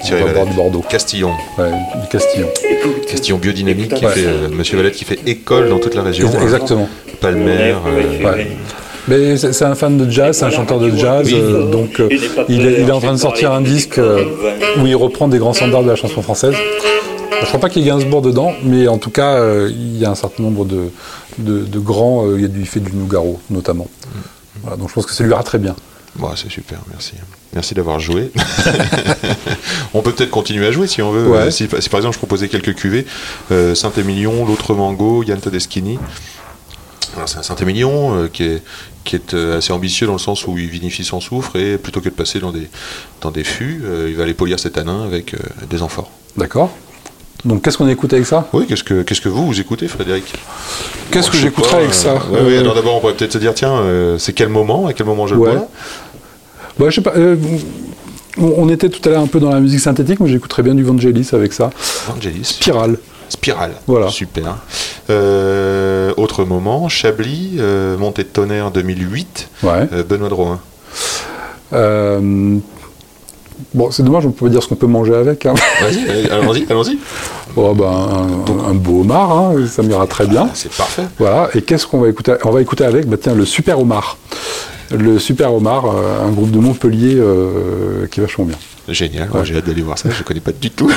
Thierry on va boire Valette. du Bordeaux. Castillon. Ouais, du Castillon. Écoute, Castillon biodynamique qui Ouais. fait, euh, Monsieur Valette qui fait école dans toute la région. Ex- Exactement. Palmer. euh, Ouais. Mais c'est un fan de jazz, c'est un chanteur de jazz, euh, donc euh, il, est, il est en train de sortir un disque euh, où il reprend des grands standards de la chanson française. Je crois pas qu'il y ait Gainsbourg dedans, mais en tout cas, euh, il y a un certain nombre de, de, de grands. euh, il, y a du, il fait du Nougaro, notamment. Voilà, donc je pense que ça lui ira très bien. Bon, c'est super, merci. Merci d'avoir joué. on peut peut-être continuer à jouer si on veut. Ouais. Euh, Si, si par exemple je proposais quelques cuvées, euh, Saint-Émilion, l'autre Mango, Yann Todeschini. Alors c'est un Saint-Émilion euh, qui est, qui est euh, assez ambitieux dans le sens où il vinifie sans soufre et plutôt que de passer dans des, dans des fûts, il va aller polir ses tanins avec des amphores. D'accord. Donc qu'est-ce qu'on écoute avec ça? Oui, qu'est-ce que, qu'est-ce que vous, vous écoutez Frédéric? Qu'est-ce Bon, que je sais j'écouterai pas, avec euh, ça ouais, ouais, Euh, alors d'abord on pourrait peut-être se dire, tiens, euh, c'est quel moment, à quel moment je le bois Bah, je sais pas. euh, on était tout à l'heure un peu dans la musique synthétique, mais j'écouterais bien du Vangelis avec ça. Vangelis. Spirale. Spirale. Voilà. Super. Euh, autre moment, Chablis, euh, Montée de tonnerre 2008, Ouais. euh, Benoît Drouin. Euh, bon, c'est dommage, on peut pas dire ce qu'on peut manger avec. Hein. Vas-y, allons-y, allons-y. Oh, bah, un, un beau homard, hein, ça m'ira très bien. Ah, c'est parfait. Voilà. Et qu'est-ce qu'on va écouter? On va écouter avec, bah, tiens, le Super Homard. Le Super Homard, euh, un groupe de Montpellier euh, qui est vachement bien. Génial, j'ai hâte d'aller voir ça, je connais pas du tout.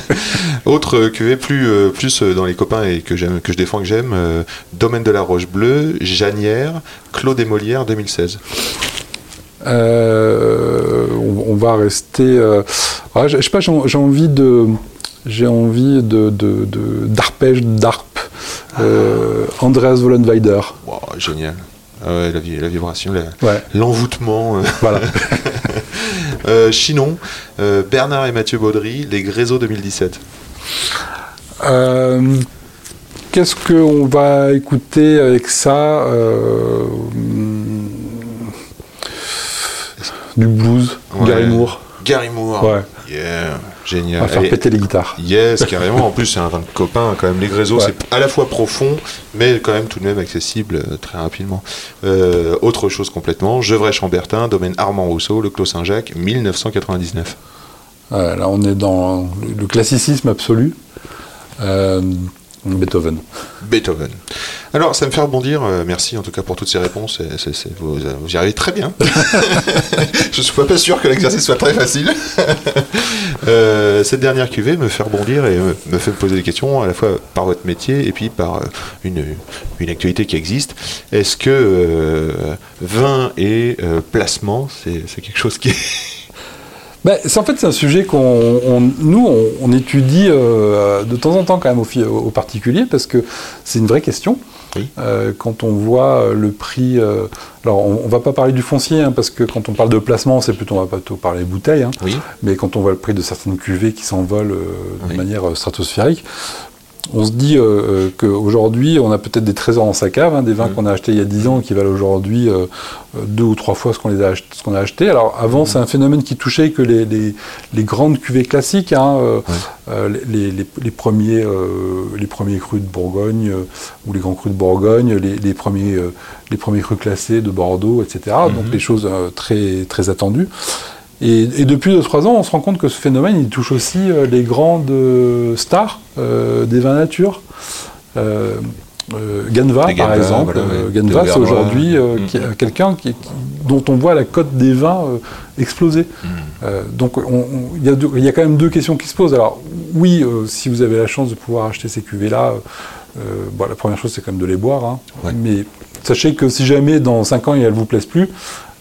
Autre euh, cuvée plus, plus dans les copains et que, j'aime, que je défends, que j'aime, euh, Domaine de la Roche Bleue, Janière, Claude et Molière 2016. Euh, on, on va rester. euh, ah, je je sais pas, j'ai envie de. J'ai envie de, de, de- d'arpège, d'arpe. Euh, Andreas Vollenweider. Wow, génial. Ah ouais, la, vi- la vibration, la- Ouais. l'envoûtement. euh. Voilà. Euh, Chinon, euh, Bernard et Mathieu Baudry, Les Gréseaux 2017. Euh, Qu'est-ce qu'on va écouter avec ça Euh, Du blues, Ouais. Gary Moore. Gary Moore. Ouais. Yeah, On génial. va faire Allez. péter les guitares. Yes, carrément. En plus, c'est un vin de copain quand même. Les Gréseaux, Ouais. c'est à la fois profond, mais quand même tout de même accessible euh, très rapidement. Euh, autre chose complètement, Gevrey-Chambertin, domaine Armand Rousseau, le Clos Saint-Jacques, 1999. Ouais, là, on est dans le, classicisme absolu. Euh, Beethoven. Beethoven. Alors, ça me fait rebondir. euh, merci en tout cas pour toutes ces réponses. vous, euh, vous y arrivez très bien. Je suis pas sûr que l'exercice soit très facile. Euh, cette dernière cuvée me fait rebondir et me, fait me poser des questions à la fois par votre métier et puis par euh, une, une actualité qui existe. Est-ce que euh, vin et euh, placement, c'est quelque chose qui est... Ben, c'est en fait c'est un sujet qu'on on- nous on, on étudie euh, de temps en temps quand même au, fi- au particulier parce que c'est une vraie question. Oui. Euh, quand on voit euh, le prix, euh, alors on, on va pas parler du foncier hein, parce que quand on parle de placement, c'est plutôt on va plutôt parler bouteilles. hein. Oui. Mais quand on voit le prix de certaines cuvées qui s'envolent de Oui. manière stratosphérique, on se dit euh, euh, qu'aujourd'hui, on a peut-être des trésors dans sa cave, hein, des vins Mm. qu'on a achetés il y a 10 ans qui valent aujourd'hui euh, deux ou trois fois ce qu'on a ach- ce qu'on a acheté. Alors avant, c'est un phénomène qui touchait que les, les- les grandes cuvées classiques, hein, euh, les, premiers, les premiers crus de Bourgogne ou les grands crus de Bourgogne, les, premiers, les premiers crus classés de Bordeaux, etc. Donc les choses euh, très, très attendues. Et, et depuis 2-3 ans, on se rend compte que ce phénomène, il touche aussi euh, les grandes euh, stars euh, des vins nature. Ganva, par Ganva, exemple. voilà. Ganva, c'est aujourd'hui quelqu'un qui, qui- dont on voit la cote des vins exploser. Euh, donc on- on- il y, a y quand même deux questions qui se posent. Alors oui, euh, si vous avez la chance de pouvoir acheter ces cuvées-là, euh, bon, la première chose c'est quand même de les boire. hein. Ouais. Mais sachez que si jamais dans 5 ans elles ne vous plaisent plus,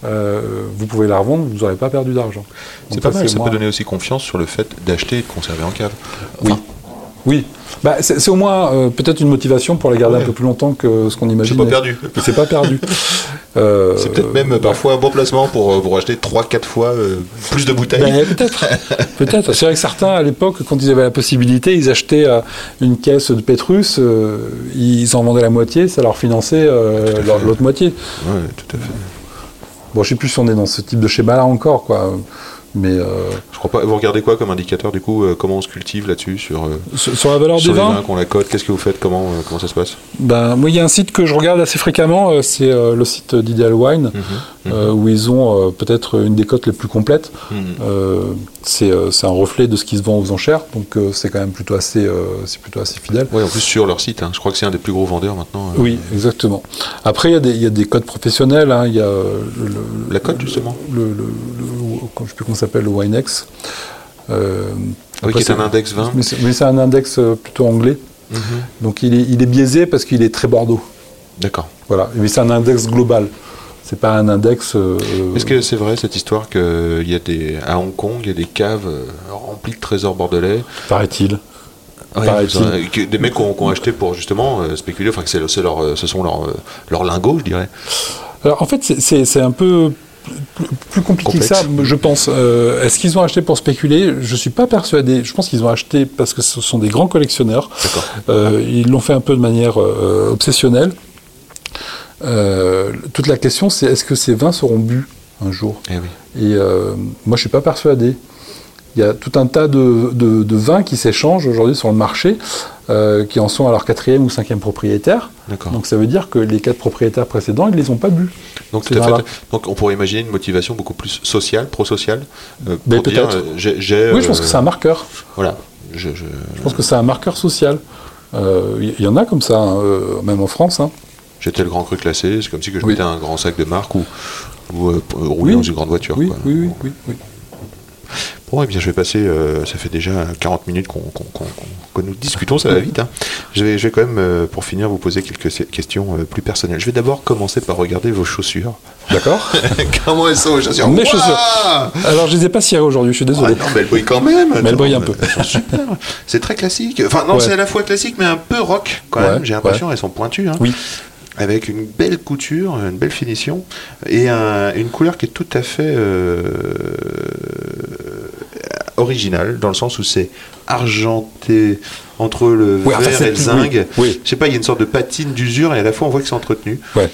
euh, vous pouvez la revendre, vous n'aurez pas perdu d'argent. C'est pas ça, mal, ça moi- peut donner aussi confiance sur le fait d'acheter et de conserver en cave. Oui. Oui. Bah, c'est c'est au moins euh, peut-être une motivation pour les garder Ouais. un peu plus longtemps que ce qu'on C'est imagine. pas perdu. C'est pas perdu. Euh, C'est peut-être même bah, parfois un bon placement pour, euh, pour acheter 3-4 fois euh, plus de bouteilles. Ben, peut-être. peut-être. C'est vrai que certains, à l'époque, quand ils avaient la possibilité, ils achetaient euh, une caisse de Pétrus, ils en vendaient la moitié, ça leur finançait l'autre moitié. Ouais, tout à fait. Bon, je sais plus si on est dans ce type de schéma-là encore, quoi. Mais euh, Je crois pas. Vous regardez quoi comme indicateur du coup euh, Comment on se cultive là-dessus sur, euh, sur sur la valeur sur des vins, vins qu'on la cote Qu'est-ce que vous faites Comment euh, comment ça se passe? Ben, moi, il y a un site que je regarde assez fréquemment, euh, c'est le site d'Ideal Wine, euh, où ils ont peut-être une des cotes les plus complètes. Mhm. Euh, c'est c'est un reflet de ce qui se vend aux enchères, donc c'est quand même plutôt assez, c'est plutôt assez fidèle. Oui, en plus sur leur site. hein. Je crois que c'est un des plus gros vendeurs maintenant. Oui, exactement. Après, il y a des, il y a des codes professionnels. hein. Il y a le- La cote justement. le, le, le- je ne sais plus comment s'appelle, le Winex. Euh, Ah oui, qui est un index 20. Mais c'est un index euh, plutôt anglais. Mhm. Donc il est, il est biaisé parce qu'il est très Bordeaux. D'accord. Voilà. Mais c'est un index global. c'est pas un index. euh, Est-ce que c'est vrai cette histoire qu'il y a des à Hong Kong, il y a des caves remplies de trésors bordelais? Paraît-il. Ouais, que des mecs qui ont, acheté pour justement euh, spéculer, enfin que c'est, leur, ce sont leurs, leurs lingots, je dirais. Alors en fait, c'est un peu plus, plus compliqué que ça, je pense. Euh, Est-ce qu'ils ont acheté pour spéculer? Je suis pas persuadé. Je pense qu'ils ont acheté parce que ce sont des grands collectionneurs. Euh, ils l'ont fait un peu de manière euh, obsessionnelle. Toute la question, c'est est-ce que ces vins seront bu un jour? Eh oui. Et moi, je suis pas persuadé. Il y a tout un tas de, de- de vins qui s'échangent aujourd'hui sur le marché, euh, qui en sont à leur quatrième ou cinquième propriétaire. Donc ça veut dire que les quatre propriétaires précédents, ils les ont pas bu. Donc, ces tout à fait. vins-là. Donc on pourrait imaginer une motivation beaucoup plus sociale, pro-sociale. euh, peut-être. euh, Oui, je pense que c'est un marqueur. Voilà. Je, je- Je pense que c'est un marqueur social. Il y, en a comme ça, hein, même en France. hein. J'étais le grand cru classé, c'est comme si que je Oui. mettais un grand sac de marque ou, ou euh, rouler Oui. dans une grande voiture. Oui, quoi. oui, oui, oui, oui. Bon, eh bien, je vais passer. euh, ça fait déjà 40 minutes qu'on, qu'on- qu'on- qu'on- que nous discutons, ça va vite. hein. Je, vais, je vais quand même, euh, pour finir, vous poser quelques questions euh, plus personnelles. Je vais d'abord commencer par regarder vos chaussures. D'accord Comment elles sont, vos chaussures? Mes Ouah chaussures. Alors, je les ai pas cirées aujourd'hui, je suis Ah désolé. non, mais elles brillent quand même. Mais elles brillent un peu. super. C'est très classique. Enfin, non, Ouais. c'est à la fois classique, mais un peu rock quand Ouais, même. J'ai l'impression elles sont pointues. hein. Oui. Avec une belle couture, une belle finition et un- une couleur qui est tout à fait euh, originale, dans le sens où c'est argenté entre le Oui, vert et le zinc. oui, oui. Je sais pas, il y a une sorte de patine d'usure et à la fois on voit que c'est entretenu. Ouais.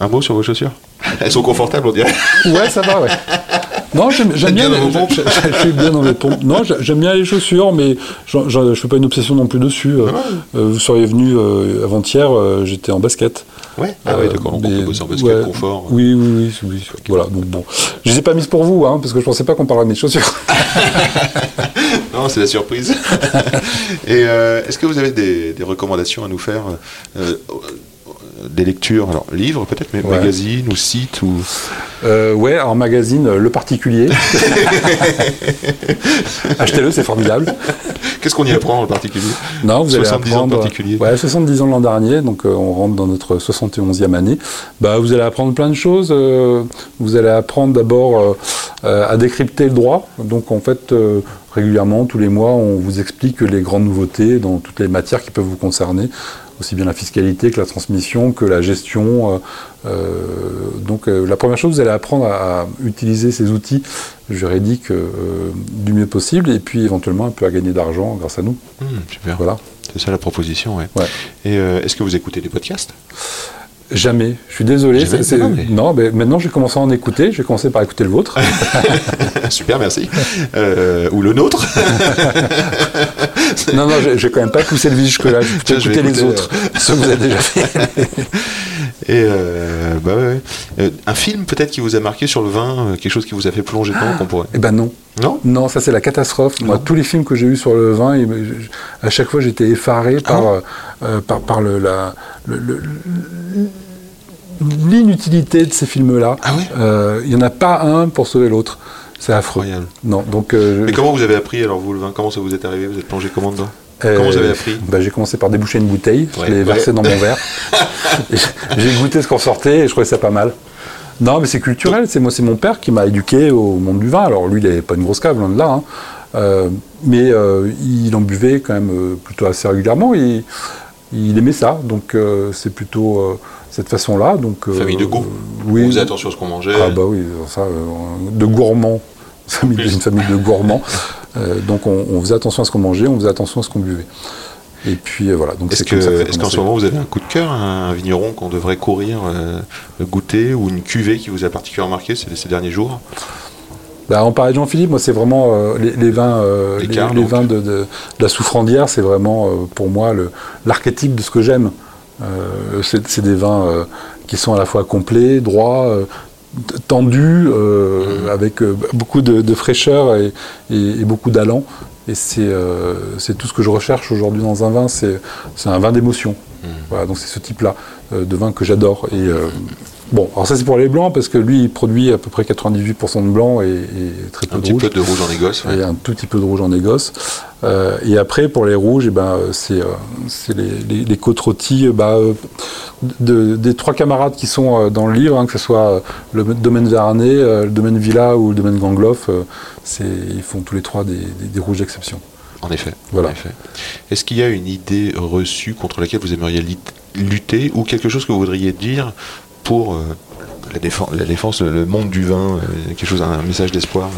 Un mot sur vos chaussures? Elles sont confortables, on dirait. Ouais, ça va, ouais. Non, j'aime bien, bien dans les- vos pompes je- je- je suis bien dans les pompes. Non, j'ai- j'aime bien les chaussures, mais je fais pas une obsession non plus dessus. Euh, euh, vous seriez venu euh, avant-hier, euh, j'étais en basket. Ouais. Ah oui, d'accord. On peut bosser en basket ouais. confort. Oui, oui, oui, oui. Voilà, donc bon. Je les ai pas mises pour vous, hein, parce que je pensais pas qu'on parlerait de mes chaussures. Non, c'est la surprise. Et euh, est-ce que vous avez des, des recommandations à nous faire Des lectures, alors livres peut-être, mais Ouais. magazines ou sites ou... Euh, ouais, en magazine, euh, Le Particulier. Achetez-le, c'est formidable. Qu'est-ce qu'on y apprend en particulier? Non, vous allez 70 ans de apprendre. particulier. Ouais, 70 ans l'an dernier, donc euh, on rentre dans notre 71e année. Bah, vous allez apprendre plein de choses. euh, vous allez apprendre d'abord à décrypter le droit. Donc en fait, régulièrement, tous les mois, on vous explique les grandes nouveautés dans toutes les matières qui peuvent vous concerner, aussi bien la fiscalité que la transmission, que la gestion. euh, euh, donc euh, la première chose, vous allez apprendre à, à utiliser ces outils juridiques du mieux possible, et puis éventuellement un peu à gagner d'argent grâce à nous. Hmm, super. Voilà. C'est ça la proposition, ouais. Ouais. Et est-ce que vous écoutez des podcasts? Jamais. Je suis désolé. Jamais, non, mais- Non, mais maintenant j'ai commencé à en écouter. J'ai commencé par écouter le vôtre. Super, merci. Euh, ou le nôtre non, non, j'ai j'ai quand même pas poussé le vis jusque-là. J'ai je écouté les autres. Ceux que vous avez déjà fait. Et euh, bah ouais, ouais. Euh, un film peut-être qui vous a marqué sur le vin, euh, quelque chose qui vous a fait plonger dedans qu'on pourrait? Eh ben non. Non? Non, ça c'est la catastrophe. Moi, Non. tous les films que j'ai eus sur le vin, je- à chaque fois j'étais effaré par, Ah. euh, euh, par, par le, la, le- le- l'inutilité de ces films-là. Ah ouais Euh, Il y en a pas un pour sauver l'autre. C'est affreux. Non, donc. euh, Mais comment vous avez appris alors vous le vin Comment ça vous est arrivé Vous êtes plongé comment dedans Comment vous avez appris bah, J'ai commencé par déboucher une bouteille, Ouais, je l'ai ouais. versée dans mon verre. J'ai goûté ce qu'on sortait et je trouvais ça pas mal. Non, mais c'est culturel. C'est moi, c'est mon père qui m'a éduqué au monde du vin. Alors lui, il n'avait pas une grosse cave, loin de là. hein. Euh, mais euh, il en buvait quand même euh, plutôt assez régulièrement. Et il aimait ça. Donc euh, c'est plutôt euh, cette façon-là. Donc euh, Famille de goût. oui. On faisait attention à ce qu'on mangeait. Ah bah oui, ça, de gourmands. Famille- Une famille de gourmands. Donc on, on faisait attention à ce qu'on mangeait, on faisait attention à ce qu'on buvait. Et puis voilà. Donc Est-ce ça que- ça est-ce qu'en ce moment vous avez un coup de cœur, un, un vigneron qu'on devrait courir, goûter, ou une cuvée qui vous a particulièrement marqué ces, ces derniers jours? Bah, on parlait de Jean-Philippe, moi c'est vraiment euh, les, les vins, euh, les, vins de, de- de la souffrandière, c'est vraiment euh, pour moi l'archétype de ce que j'aime. C'est des vins qui sont à la fois complets, droits, tendus, Mhm. avec beaucoup de, de fraîcheur et, et- et beaucoup d'allant. Et c'est euh, tout ce que je recherche aujourd'hui dans un vin, c'est un vin d'émotion. Voilà, donc c'est ce type-là euh, de vin que j'adore. Et euh, bon, alors ça c'est pour les blancs parce que lui il produit à peu près 98% de blanc et, et très peu Un de petit rouge. peu de rouge en négoce. ouais. Et un tout petit peu de rouge en négoce. Euh, et après, pour les rouges, eh ben, euh, c'est euh, c'est les, les, les côtes rôties bah, de- des trois camarades qui sont dans le livre, hein, que ce soit le domaine euh, le domaine Villa ou le domaine Gangloff. ils font tous les trois des, des- des rouges d'exception. En effet. Voilà. Est-ce qu'il y a une idée reçue contre laquelle vous aimeriez lutter ou quelque chose que vous voudriez dire pour euh, la, défense, la défense, le monde du vin, euh, quelque chose, un message d'espoir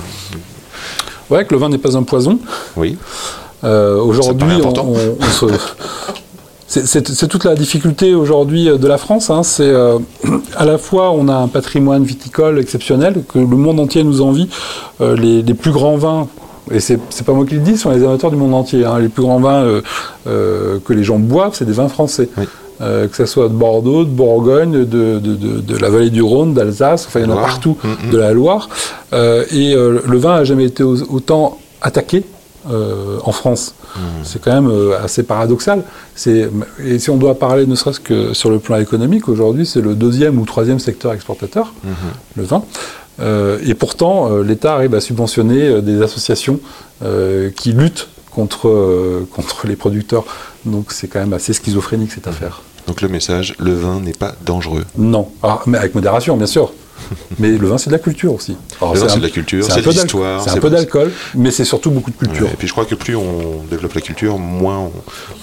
Ouais, que le vin n'est pas un poison. Oui. Euh, aujourd'hui, paraît on, important. on- on se- c'est- toute la difficulté aujourd'hui de la France. hein. C'est euh, à la fois on a un patrimoine viticole exceptionnel que le monde entier nous envie. Euh, les, les plus grands vins. Et c'est pas moi qui le dis, ce sont les amateurs du monde entier. hein. Les plus grands vins euh, que les gens boivent, c'est des vins français. Oui. Euh, que ce soit de Bordeaux, de Bourgogne, de, de- de- de la vallée du Rhône, d'Alsace, enfin il y en a partout, Mhm. de la Loire. Euh, et euh, le vin a jamais été au- autant attaqué en France. C'est quand même assez paradoxal. Et si on doit parler ne serait-ce que sur le plan économique, aujourd'hui c'est le deuxième ou troisième secteur exportateur, le vin. Et pourtant, l'État arrive à subventionner des associations qui luttent contre, contre les producteurs. Donc c'est quand même assez schizophrénique cette affaire. Donc le message, le vin n'est pas dangereux. Non, Alors, mais avec modération, bien sûr. mais le vin, c'est de la culture aussi. Alors, Le vin, c'est de la culture, c'est de l'histoire, C'est un peu d'alcool, mais c'est surtout beaucoup de culture. Ouais, et puis je crois que plus on développe la culture, moins on,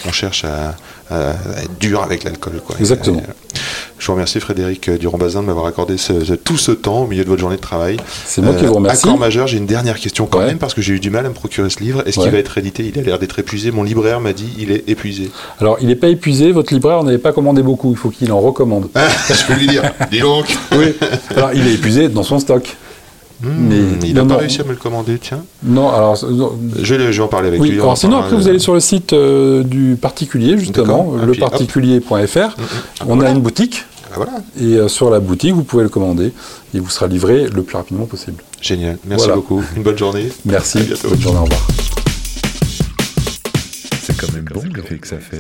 on cherche à, à- à être dur avec l'alcool. quoi. Exactement. Et, euh, je vous remercie Frédéric Durand-Bazin de m'avoir accordé ce- ce- tout ce temps au milieu de votre journée de travail. C'est moi qui vous remercie. Accord majeur, j'ai une dernière question quand Ouais. même parce que j'ai eu du mal à me procurer ce livre. Est-ce Ouais. qu'il va être édité Il a l'air d'être épuisé. Mon libraire m'a dit il est épuisé. Alors, il n'est pas épuisé, votre libraire n'avait pas commandé beaucoup, il faut qu'il en recommande. je peux lui dire. Dis donc. oui, alors il est épuisé dans son stock. Mais Hmm, il n'a pas non. réussi à me le commander. Tiens, Non, alors. non, je vais, le- je vais en parler avec oui, lui. alors sinon, après, vous allez sur le site euh, du particulier, justement, D'accord. Ah, puis, hop. leparticulier.fr. On voilà. a une boutique, ah, voilà. et euh, sur la boutique, vous pouvez le commander, et vous sera livré le plus rapidement possible. Génial. Merci Voilà. beaucoup. Une bonne journée. Merci, À bientôt. bonne journée, au revoir. C'est quand même bon l'effet que ça fait.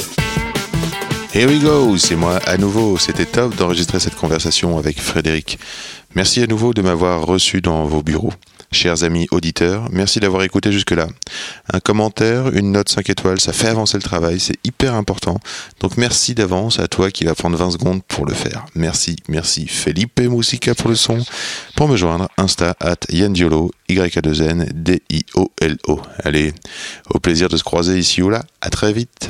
Here we go, c'est moi à nouveau. C'était top d'enregistrer cette conversation avec Frédéric. Merci à nouveau de m'avoir reçu dans vos bureaux. Chers amis auditeurs, merci d'avoir écouté jusque-là. Un commentaire, une note 5 étoiles, ça fait avancer le travail, c'est hyper important. Donc merci d'avance à toi qui va prendre 20 secondes pour le faire. Merci, merci Felipe Musica pour le son. Pour me joindre, Insta at Yandiolo, Y-A-2-N, D-I-O-L-O. Allez, au plaisir de se croiser ici ou là. À très vite.